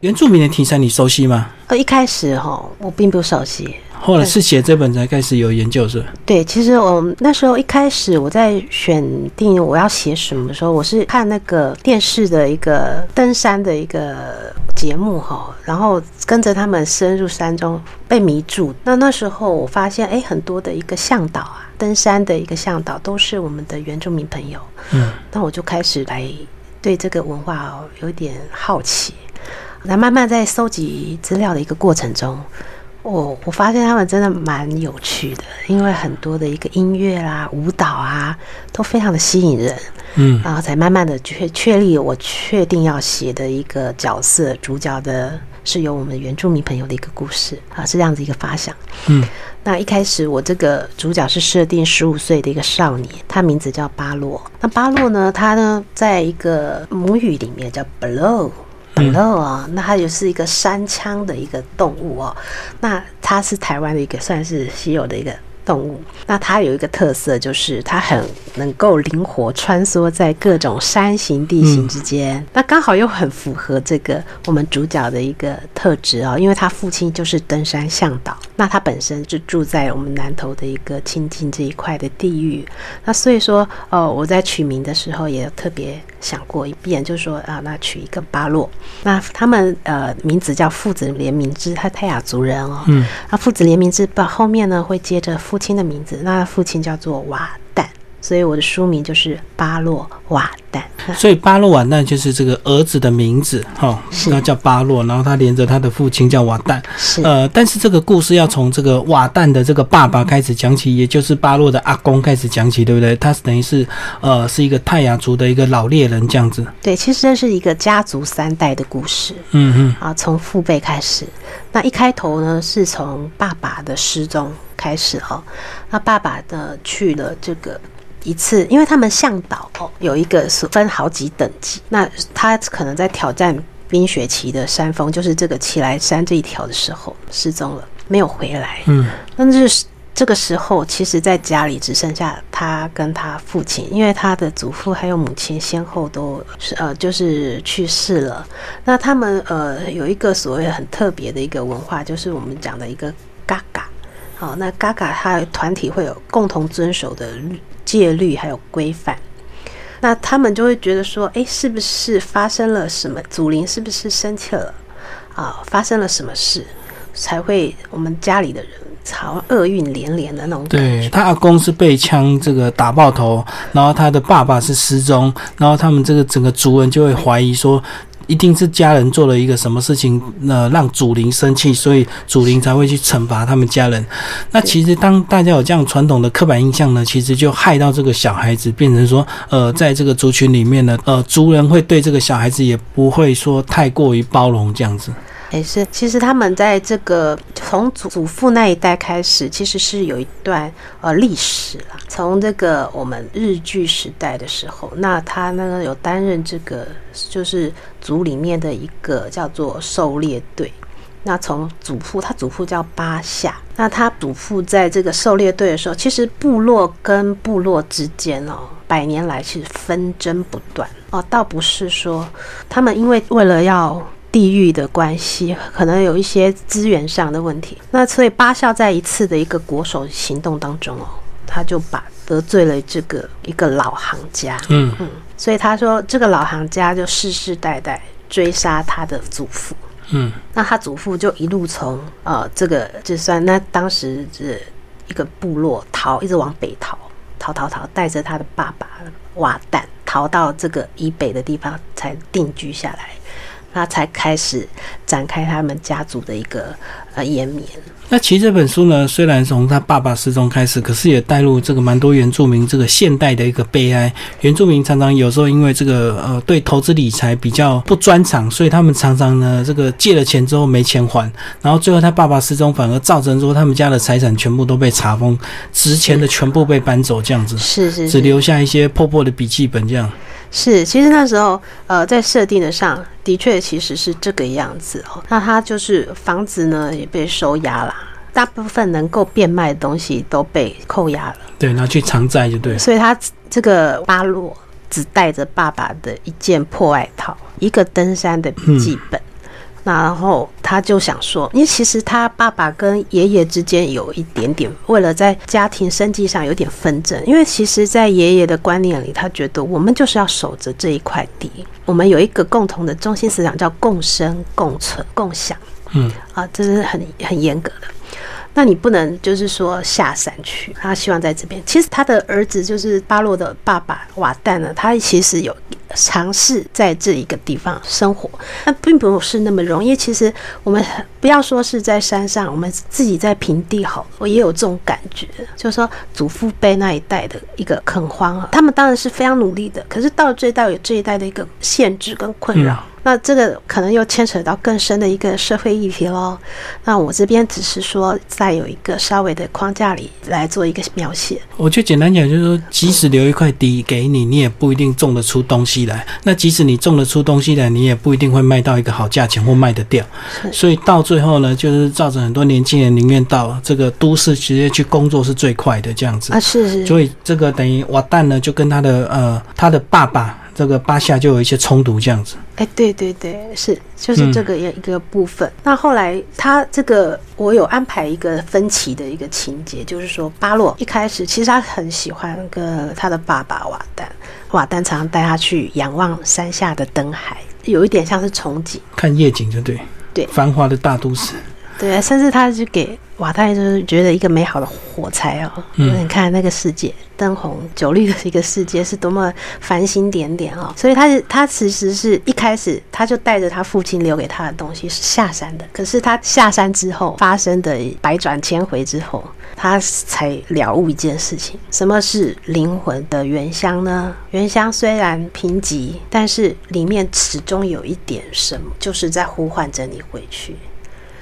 原住民的题材你熟悉吗？呃，一开始哈，我并不熟悉。后来是写这本才开始有研究，是吧？对，其实我那时候一开始我在选定我要写什么的时候，我是看那个电视的一个登山的一个节目哈，然后跟着他们深入山中被迷住。那那时候我发现，哎，很多的一个向导啊，登山的一个向导都是我们的原住民朋友。嗯，那我就开始来对这个文化哦有点好奇。那慢慢在收集资料的一个过程中，我我发现他们真的蛮有趣的，因为很多的一个音乐啦、舞蹈啊，都非常的吸引人。嗯，然后才慢慢的确确立我确定要写的一个角色主角的是由我们原住民朋友的一个故事啊，是这样子一个发想。嗯，那一开始我这个主角是设定十五岁的一个少年，他名字叫巴洛。那巴洛呢，他呢在一个母语里面叫 no。啊，那它也是一个山腔的一个动物哦，那它是台湾的一个算是稀有的一个。动物，那它有一个特色，就是它很能够灵活穿梭在各种山形地形之间。那刚好又很符合这个我们主角的一个特质哦，因为他父亲就是登山向导，那他本身就住在我们南投的一个清境这一块的地域。那所以说，哦，我在取名的时候也特别想过一遍，就是说啊，那取一个巴洛，那他们呃名字叫父子联名之，他泰雅族人哦，嗯，那父子联名之把后面呢会接着父。亲的名字，那父亲叫做瓦旦，所以我的书名就是巴洛瓦旦。所以巴洛瓦旦就是这个儿子的名字，哈，那叫巴洛，然后他连着他的父亲叫瓦旦。是，呃，但是这个故事要从这个瓦旦的这个爸爸开始讲起，也就是巴洛的阿公开始讲起，对不对？他等于是，呃，是一个泰雅族的一个老猎人这样子。对，其实这是一个家族三代的故事。嗯嗯，啊，从父辈开始，那一开头呢，是从爸爸的失踪。开始哦，那爸爸呢去了这个一次，因为他们向导哦有一个是分好几等级，那他可能在挑战冰雪奇的山峰，就是这个奇来山这一条的时候失踪了，没有回来。嗯，但是这个时候，其实在家里只剩下他跟他父亲，因为他的祖父还有母亲先后都是呃就是去世了。那他们呃有一个所谓很特别的一个文化，就是我们讲的一个嘎嘎。好，那嘎嘎他团体会有共同遵守的戒律还有规范，那他们就会觉得说，哎，是不是发生了什么？祖灵是不是生气了？啊，发生了什么事才会我们家里的人好像厄运连连的那种？对他阿公是被枪这个打爆头，然后他的爸爸是失踪，然后他们这个整个族人就会怀疑说。一定是家人做了一个什么事情，呃，让祖灵生气，所以祖灵才会去惩罚他们家人。那其实当大家有这样传统的刻板印象呢，其实就害到这个小孩子，变成说，呃，在这个族群里面呢，呃，族人会对这个小孩子也不会说太过于包容这样子。也是，其实他们在这个从祖祖父那一代开始，其实是有一段呃历史了。从这个我们日据时代的时候，那他那个有担任这个就是族里面的一个叫做狩猎队。那从祖父，他祖父叫巴夏，那他祖父在这个狩猎队的时候，其实部落跟部落之间哦，百年来是纷争不断哦，倒不是说他们因为为了要。地域的关系可能有一些资源上的问题，那所以巴孝在一次的一个国手行动当中哦，他就把得罪了这个一个老行家，嗯。嗯，所以他说这个老行家就世世代代追杀他的祖父，嗯，那他祖父就一路从呃这个就算那当时是一个部落逃，一直往北逃，逃逃逃，带着他的爸爸瓦旦逃到这个以北的地方才定居下来。那才开始展开他们家族的一个呃延绵。那其实这本书呢，虽然从他爸爸失踪开始，可是也带入这个蛮多原住民这个现代的一个悲哀。原住民常常有时候因为这个呃对投资理财比较不专长，所以他们常常呢这个借了钱之后没钱还，然后最后他爸爸失踪，反而造成说他们家的财产全部都被查封，值钱的全部被搬走，这样子是是，只留下一些破破的笔记本这样。是，其实那时候，呃，在设定的上的确其实是这个样子哦。那他就是房子呢也被收押了，大部分能够变卖的东西都被扣押了。对，拿去偿债就对。所以他这个巴洛只带着爸爸的一件破外套，一个登山的笔记本，那然后他就想说，因为其实他爸爸跟爷爷之间有一点点，为了在家庭生计上有点纷争。因为其实，在爷爷的观念里，他觉得我们就是要守着这一块地，我们有一个共同的中心思想，叫共生、共存、共享。嗯，啊，这是很很严格的。那你不能就是说下山去，他希望在这边。其实他的儿子就是巴洛的爸爸瓦旦呢，他其实有尝试在这一个地方生活，那并不是那么容易。其实我们不要说是在山上，我们自己在平地好，我也有这种感觉，就是说祖父辈那一代的一个垦荒啊，他们当然是非常努力的，可是到了这一代有这一代的一个限制跟困扰。那这个可能又牵扯到更深的一个社会议题喽。那我这边只是说，在有一个稍微的框架里来做一个描写。我就简单讲，就是说，即使留一块地给你，你也不一定种得出东西来。那即使你种得出东西来，你也不一定会卖到一个好价钱或卖得掉。所以到最后呢，就是造成很多年轻人宁愿到这个都市直接去工作是最快的这样子啊。是是。所以这个等于瓦旦呢，就跟他的呃他的爸爸。这个巴夏就有一些冲突，这样子。哎，对对对，是，就是这个一一个部分。那后来他这个，我有安排一个分歧的一个情节，就是说巴洛一开始其实他很喜欢跟他的爸爸瓦丹，瓦丹常常带他去仰望山下的灯海，有一点像是憧憬，看夜景，就对，对，繁华的大都市。对，甚至他就给瓦太就是觉得一个美好的火柴哦，你看那个世界灯红酒绿的一个世界是多么繁星点点哦，所以他是他其实是一开始他就带着他父亲留给他的东西是下山的，可是他下山之后发生的百转千回之后，他才了悟一件事情：什么是灵魂的原乡呢？原乡虽然贫瘠，但是里面始终有一点什么，就是在呼唤着你回去。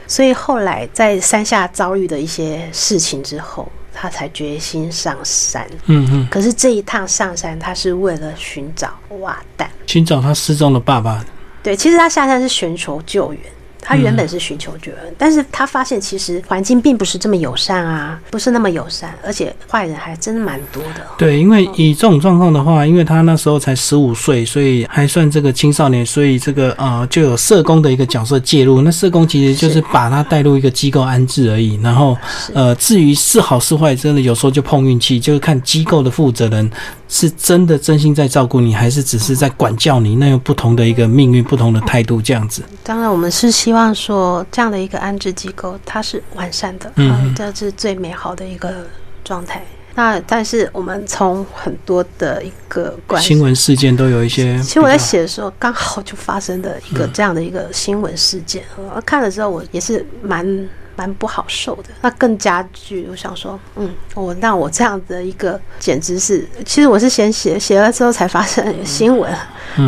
所以后来在山下遭遇的一些事情之后，他才决心上山。嗯嗯。可是这一趟上山，他是为了寻找瓦蛋，寻找他失踪的爸爸。对，其实他下山是寻求救援。他原本是寻求救援，但是他发现其实环境并不是这么友善啊，不是那么友善，而且坏人还真蛮多的。对，因为以这种状况的话，因为他那时候才十五岁，所以还算这个青少年，所以这个呃就有社工的一个角色介入。那社工其实就是把他带入一个机构安置而已。然后呃，至于是好是坏，真的有时候就碰运气，就是看机构的负责人。是真的真心在照顾你，还是只是在管教你？那有不同的一个命运，不同的态度，这样子。当然，我们是希望说这样的一个安置机构，它是完善的，嗯，这是最美好的一个状态。那但是我们从很多的一个新闻事件都有一些，其实我在写的时候，刚好就发生的一个这样的一个新闻事件，看了之后我也是蛮。蛮不好受的，那更加剧。我想说，嗯，我那我这样的一个，简直是，其实我是先写，写了之后才发生新闻，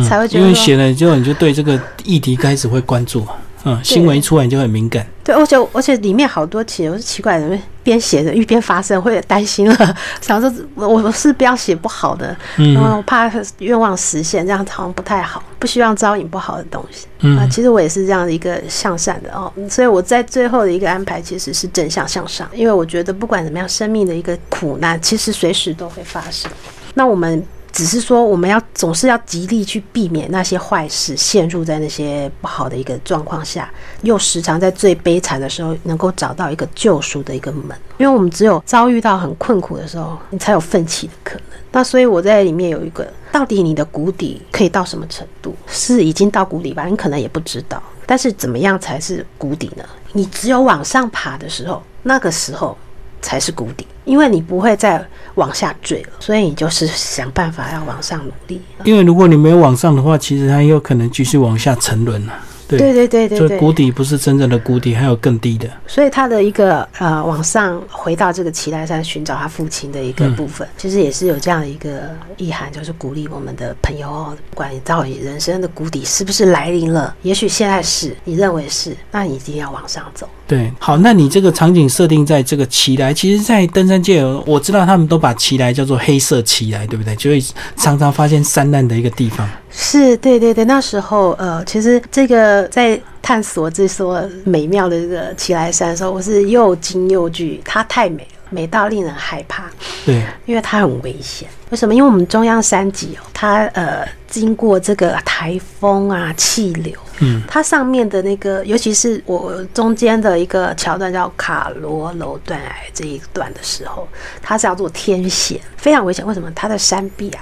才会觉得，因为写了之后，你就对这个议题开始会关注。嗯，新闻一出来你就很敏感。对，而且而且里面好多题我是奇怪的，边写着一边发生，会担心了，想说我我是不要写不好的，嗯，我怕愿望实现，这样好像不太好，不希望招引不好的东西。嗯，啊，其实我也是这样的一个向善的哦，所以我在最后的一个安排其实是正向向上，因为我觉得不管怎么样，生命的一个苦难其实随时都会发生。那我们。只是说，我们要总是要极力去避免那些坏事，陷入在那些不好的一个状况下，又时常在最悲惨的时候能够找到一个救赎的一个门。因为我们只有遭遇到很困苦的时候，你才有奋起的可能。那所以我在里面有一个，到底你的谷底可以到什么程度？是已经到谷底吧？你可能也不知道。但是怎么样才是谷底呢？你只有往上爬的时候，那个时候。才是谷底，因为你不会再往下坠了，所以你就是想办法要往上努力。因为如果你没有往上的话，其实它有可能继续往下沉沦了。对对对对对，谷底不是真正的谷底，还有更低的。所以他的一个呃，往上回到这个奇来山寻找他父亲的一个部分，其实也是有这样的一个意涵，就是鼓励我们的朋友哦，不管你到底人生的谷底是不是来临了，也许现在是你认为是，那你一定要往上走。对，好，那你这个场景设定在这个奇来，其实，在登山界，我知道他们都把奇来叫做黑色奇来，对不对？就会常常发现山难的一个地方。是对对对，那时候呃，其实这个在探索这所美妙的这个奇来山的时候，我是又惊又惧，它太美了，美到令人害怕。对，因为它很危险。为什么？因为我们中央山脊哦，它呃经过这个台风啊、气流，嗯，它上面的那个，尤其是我中间的一个桥段叫卡罗楼断崖这一段的时候，它是要做天险，非常危险。为什么？它的山壁啊，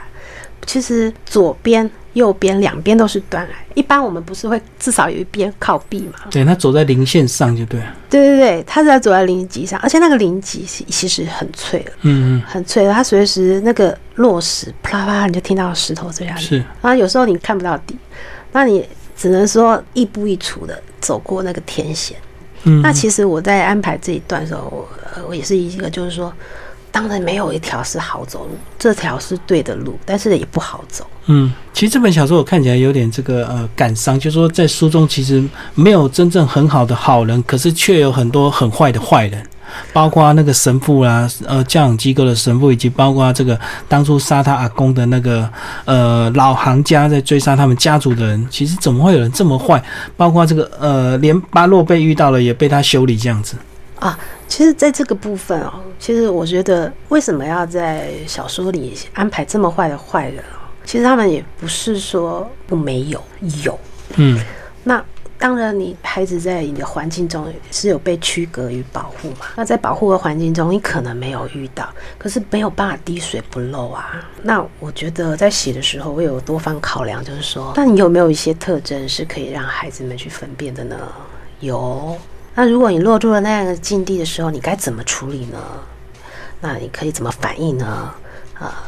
其实左边、右边两边都是断崖。一般我们不是会至少有一边靠壁嘛？对，它走在零线上就对了。对对对，他是在走在零级上，而且那个零级是其实很脆的，嗯嗯，很脆的。他随时那个落石啪啦啪啦，你就听到石头坠下去。是，然后有时候你看不到底，那你只能说一步一雏的走过那个天险。嗯，那其实我在安排这一段的时候，我呃我也是一个就是说，当然没有一条是好走路，这条是对的路，但是也不好走。嗯，其实这本小说我看起来有点这个呃感伤，就是说在书中其实没有真正很好的好人，可是却有很多很坏的坏人，包括那个神父啦，呃教养机构的神父，以及包括这个当初杀他阿公的那个呃老行家在追杀他们家族的人，其实怎么会有人这么坏？包括这个呃连巴洛被遇到了也被他修理这样子。啊，其实，在这个部分哦，其实我觉得，为什么要在小说里安排这么坏的坏人哦？其实他们也不是说不没有，有。嗯那当然，你孩子在你的环境中是有被区隔与保护嘛？那在保护的环境中，你可能没有遇到，可是没有办法滴水不漏啊。那我觉得在写的时候，我有多方考量，就是说，那你有没有一些特征是可以让孩子们去分辨的呢？有。那如果你落入了那样的境地的时候，你该怎么处理呢？那你可以怎么反应呢？啊、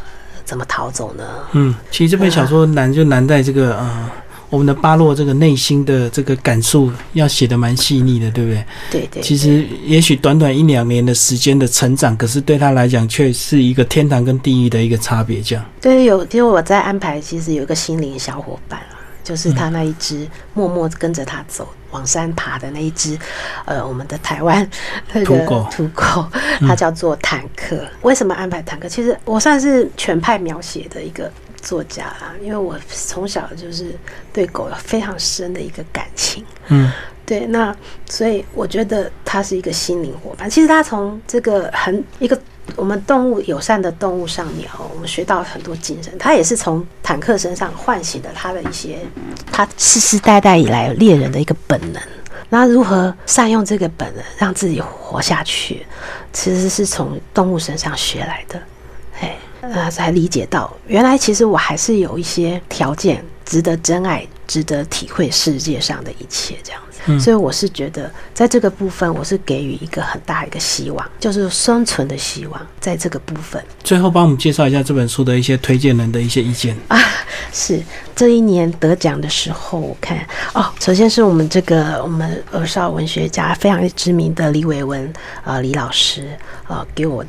怎么逃走呢？嗯，其实这本小说难就难在这个呃。我们的巴洛这个内心的这个感受要写的蛮细腻的，对不对？对对，其实也许短短一两年的时间的成长，可是对他来讲却是一个天堂跟地狱的一个差别。这样，对，有，其实我在安排，其实有一个心灵小伙伴啊，就是他那一只默默跟着他走往山爬的那一只，呃，我们的台湾那个土狗它叫做坦克。为什么安排坦克？其实我算是全派描写的一个作家啦，因为我从小就是对狗有非常深的一个感情。嗯对，那所以我觉得它是一个心灵伙伴。其实它从这个很一个我们动物友善的动物上面哦，我们学到很多精神。它也是从坦克身上唤醒了他的一些他世世代代以来猎人的一个本能。那如何善用这个本能，让自己活下去，其实是从动物身上学来的。哎，啊，才理解到原来其实我还是有一些条件值得珍爱，值得体会世界上的一切这样。嗯所以我是觉得，在这个部分，我是给予一个很大一个希望，就是生存的希望，在这个部分最后帮我们介绍一下这本书的一些推荐人的一些意见。啊，是这一年得奖的时候，我看哦，首先是我们这个我们儿少文学家非常知名的李伟文呃李老师呃给我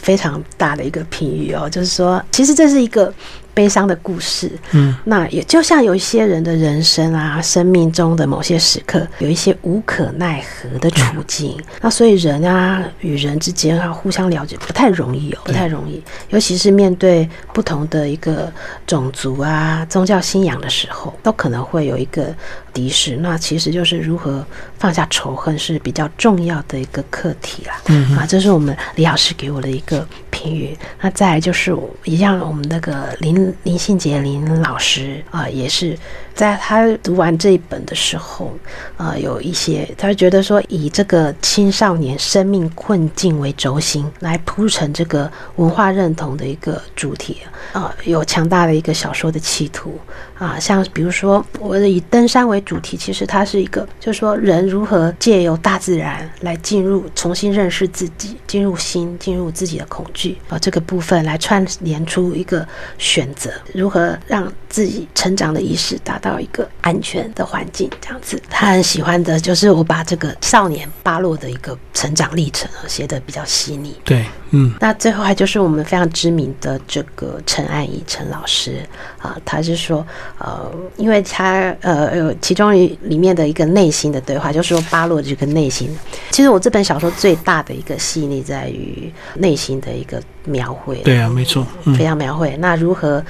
非常大的一个评语哦，就是说，其实这是一个悲伤的故事，嗯。那也就像有一些人的人生啊，生命中的某些时刻，有一些无可奈何的处境。那所以人啊与人之间啊互相了解不太容易哦，不太容易，尤其是面对不同的一个种族啊、宗教信仰的时候，都可能会有一个敌视。那其实就是如何放下仇恨是比较重要的一个课题啦。嗯啊，这是我们李老师给我的一个评语。那再来就是一样，我们那个林林信杰林老师啊、也是在他读完这一本的时候，呃，有一些他觉得说，以这个青少年生命困境为轴心，来铺成这个文化认同的一个主题啊、有强大的一个小说的企图啊，像比如说我以登山为主题，其实它是一个，就是说人如何借由大自然来进入、重新认识自己，进入心，进入自己的恐惧啊、这个部分来串联出一个选择，如何让自己成长的意识达到一个安全的环境，这样子。他很喜欢的就是我把这个少年巴洛的一个成长历程写得比较细腻。对，嗯那最后还就是我们非常知名的这个陈安怡陈老师啊，他是说，呃，因为他呃有其中一里面的一个内心的对话，就是说巴洛这个内心。其实我这本小说最大的一个细腻在于内心的一个描绘，对啊，没错，嗯非常描绘。那如何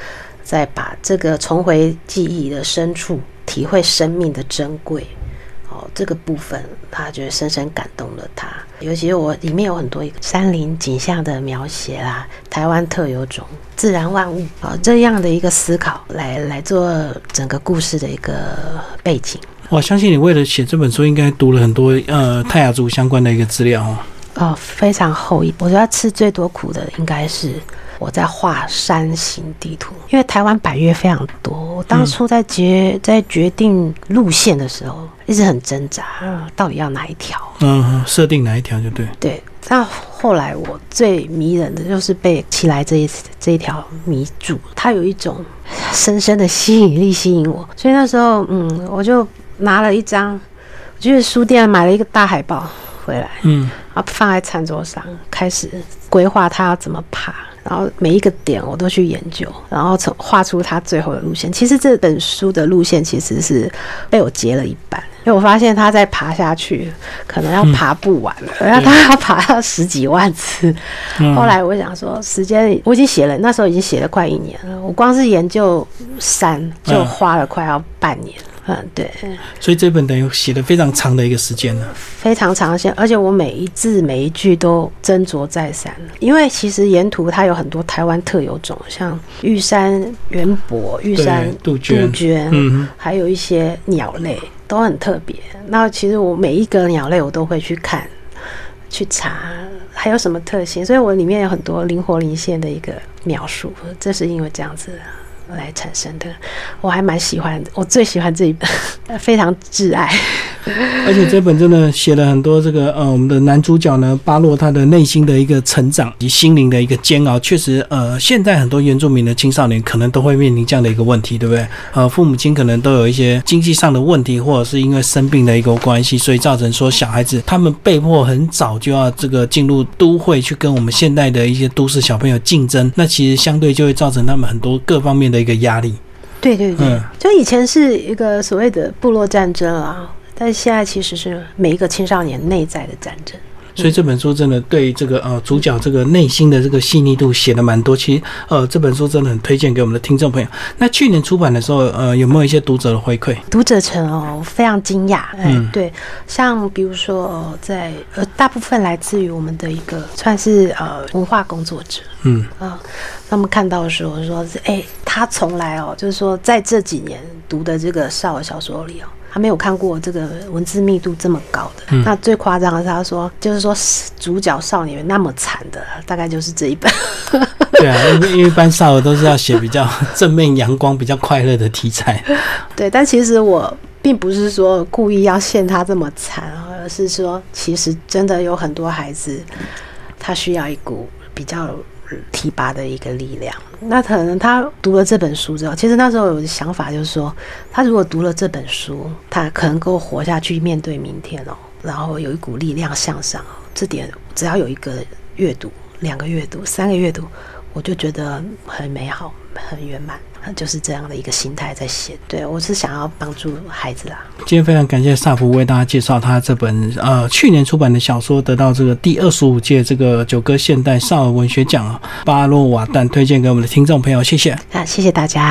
再把这个重回记忆的深处，体会生命的珍贵？哦，这个部分他觉得深深感动了他。尤其是我里面有很多一个山林景象的描写啦，台湾特有种自然万物啊、这样的一个思考来来做整个故事的一个背景。我相信你为了写这本书，应该读了很多呃泰雅族相关的一个资料哦。哦，非常厚一。我觉得吃最多苦的应该是我在画山形地图，因为台湾百越非常多。我当初在决在决定路线的时候，一直很挣扎，到底要哪一条？嗯，设定哪一条就对。对。那后来我最迷人的就是被起来这一这一条迷住，它有一种深深的吸引力吸引我，所以那时候嗯，我就拿了一张，我去书店买了一个大海报回来，嗯，然后放在餐桌上，开始规划他要怎么爬。然后每一个点我都去研究，然后从画出他最后的路线。其实这本书的路线其实是被我截了一半，因为我发现他在爬下去，可能要爬不完了，然后他要爬到十几万次。后来我想说，时间我已经写了，那时候已经写了快一年了，我光是研究山就花了快要半年。嗯，对，所以这本等于写了非常长的一个时间呢，非常长线，而且我每一字每一句都斟酌再三。因为其实沿途它有很多台湾特有种，像玉山圆柏、玉山杜鹃，嗯，还有一些鸟类都很特别。那其实我每一个鸟类我都会去看、去查，还有什么特性，所以我里面有很多灵活灵现的一个描述。这是因为这样子。来产生的，我还蛮喜欢，我最喜欢这一本，非常挚爱。而且这本真的写了很多这个呃，我们的男主角呢，巴洛他的内心的一个成长及心灵的一个煎熬，确实呃，现在很多原住民的青少年可能都会面临这样的一个问题，对不对？呃，父母亲可能都有一些经济上的问题，或者是因为生病的一个关系，所以造成说小孩子他们被迫很早就要这个进入都会去跟我们现代的一些都市小朋友竞争，那其实相对就会造成他们很多各方面的。一个压力，对对对，就以前是一个所谓的部落战争啊，但是现在其实是每一个青少年内在的战争。所以这本书真的对这个呃主角这个内心的这个细腻度写的蛮多。其实呃这本书真的很推荐给我们的听众朋友。那去年出版的时候，呃有没有一些读者的回馈？读者层哦非常惊讶，嗯，对，像比如说在呃大部分来自于我们的一个算是呃文化工作者，嗯啊。他们看到的时候说：“是哎，他从来哦，就是说在这几年读的这个少儿小说里哦，他没有看过这个文字密度这么高的。那最夸张的是，他说就是说主角少年那么惨的，大概就是这一本。对啊，因为因为一般少儿都是要写比较 正面、阳光、比较快乐的题材。对，但其实我并不是说故意要陷他这么惨，而是说其实真的有很多孩子，他需要一股比较。”提拔的一个力量。那可能他读了这本书之后，其实那时候有的想法就是说，他如果读了这本书，他可能够活下去，面对明天哦，然后有一股力量向上哦。这点只要有一个阅读、两个阅读、三个阅读，我就觉得很美好、很圆满。就是这样的一个心态在写，对我是想要帮助孩子啦。今天非常感谢萨福为大家介绍他这本呃去年出版的小说，得到这个第二十五届这个九歌现代少儿文学奖巴洛瓦旦推荐给我们的听众朋友，谢谢啊，谢谢大家。